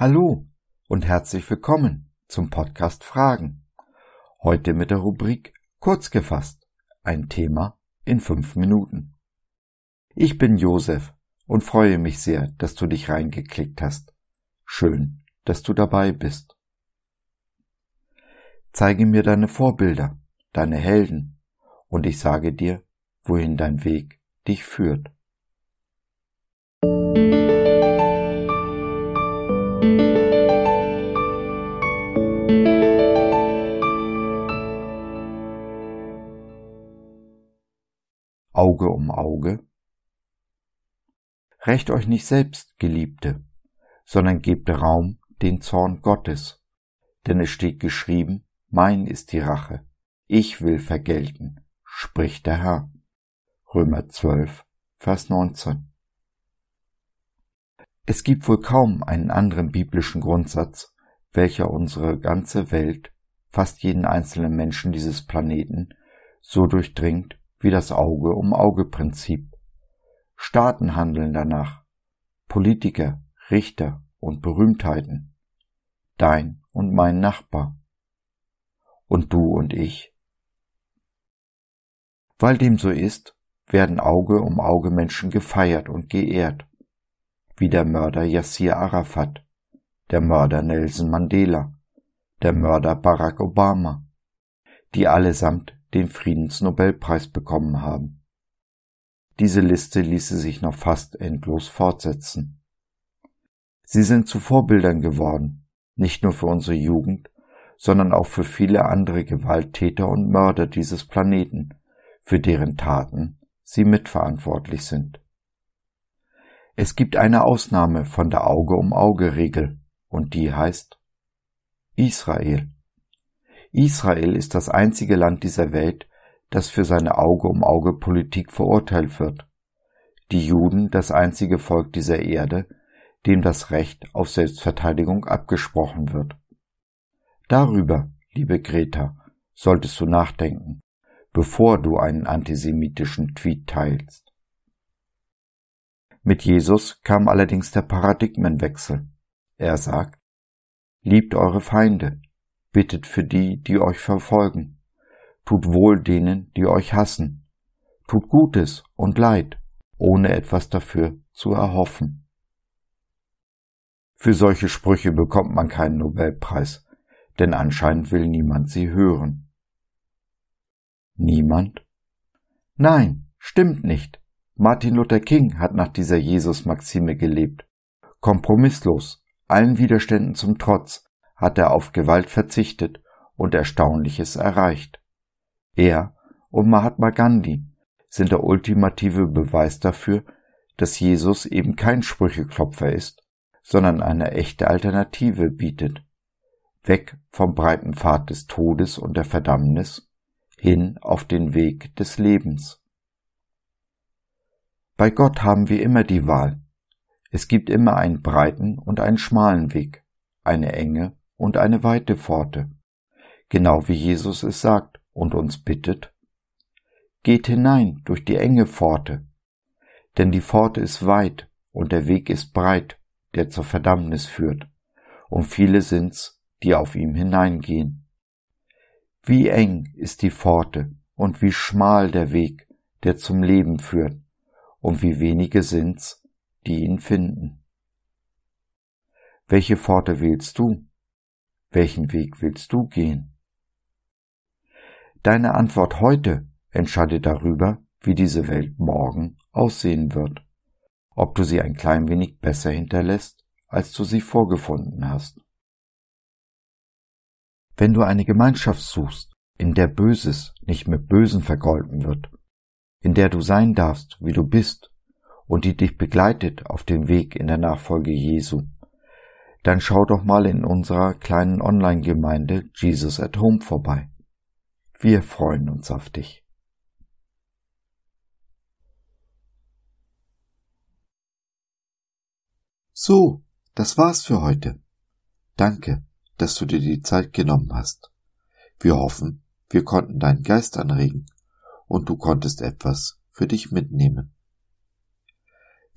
Hallo und herzlich willkommen zum Podcast Fragen. Heute mit der Rubrik Kurz gefasst. Ein Thema in fünf Minuten. Ich bin Josef und freue mich sehr, dass du dich reingeklickt hast. Schön, dass du dabei bist. Zeige mir deine Vorbilder, deine Helden, und ich sage dir, wohin dein Weg dich führt. Auge um Auge. Recht euch nicht selbst, Geliebte, sondern gebt Raum den Zorn Gottes, denn es steht geschrieben, mein ist die Rache, ich will vergelten, spricht der Herr. Römer 12, Vers 19. Es gibt wohl kaum einen anderen biblischen Grundsatz, welcher unsere ganze Welt, fast jeden einzelnen Menschen dieses Planeten, so durchdringt wie das Auge um Auge Prinzip. Staaten handeln danach, Politiker, Richter und Berühmtheiten, dein und mein Nachbar, und du und ich. Weil dem so ist, werden Auge um Auge Menschen gefeiert und geehrt, wie der Mörder Yassir Arafat, der Mörder Nelson Mandela, der Mörder Barack Obama, die allesamt den Friedensnobelpreis bekommen haben. Diese Liste ließe sich noch fast endlos fortsetzen. Sie sind zu Vorbildern geworden, nicht nur für unsere Jugend, sondern auch für viele andere Gewalttäter und Mörder dieses Planeten, für deren Taten sie mitverantwortlich sind. Es gibt eine Ausnahme von der Auge um Auge Regel, und die heißt Israel. Israel ist das einzige Land dieser Welt, das für seine Auge um Auge Politik verurteilt wird. Die Juden das einzige Volk dieser Erde, dem das Recht auf Selbstverteidigung abgesprochen wird. Darüber, liebe Greta, solltest du nachdenken, bevor du einen antisemitischen Tweet teilst. Mit Jesus kam allerdings der Paradigmenwechsel. Er sagt, liebt eure Feinde, bittet für die, die euch verfolgen, tut wohl denen, die euch hassen, tut Gutes und Leid, ohne etwas dafür zu erhoffen. Für solche Sprüche bekommt man keinen Nobelpreis, denn anscheinend will niemand sie hören. Niemand? Nein, stimmt nicht. Martin Luther King hat nach dieser Jesus-Maxime gelebt. Kompromisslos, allen Widerständen zum Trotz, hat er auf Gewalt verzichtet und Erstaunliches erreicht. Er und Mahatma Gandhi sind der ultimative Beweis dafür, dass Jesus eben kein Sprücheklopfer ist, sondern eine echte Alternative bietet. Weg vom breiten Pfad des Todes und der Verdammnis hin auf den Weg des Lebens. Bei Gott haben wir immer die Wahl. Es gibt immer einen breiten und einen schmalen Weg, eine enge und eine weite Pforte, genau wie Jesus es sagt und uns bittet, Geht hinein durch die enge Pforte, denn die Pforte ist weit und der Weg ist breit, der zur Verdammnis führt, und viele sind's, die auf ihm hineingehen. Wie eng ist die Pforte und wie schmal der Weg, der zum Leben führt, und wie wenige sind's, die ihn finden. Welche Pforte wählst du? Welchen Weg willst du gehen? Deine Antwort heute entscheidet darüber, wie diese Welt morgen aussehen wird, ob du sie ein klein wenig besser hinterlässt, als du sie vorgefunden hast. Wenn du eine Gemeinschaft suchst, in der Böses nicht mit Bösen vergolten wird, in der du sein darfst, wie du bist, und die dich begleitet auf dem Weg in der Nachfolge Jesu, dann schau doch mal in unserer kleinen Online-Gemeinde Jesus at Home vorbei. Wir freuen uns auf dich. So, das war's für heute. Danke, dass du dir die Zeit genommen hast. Wir hoffen, wir konnten deinen Geist anregen und du konntest etwas für dich mitnehmen.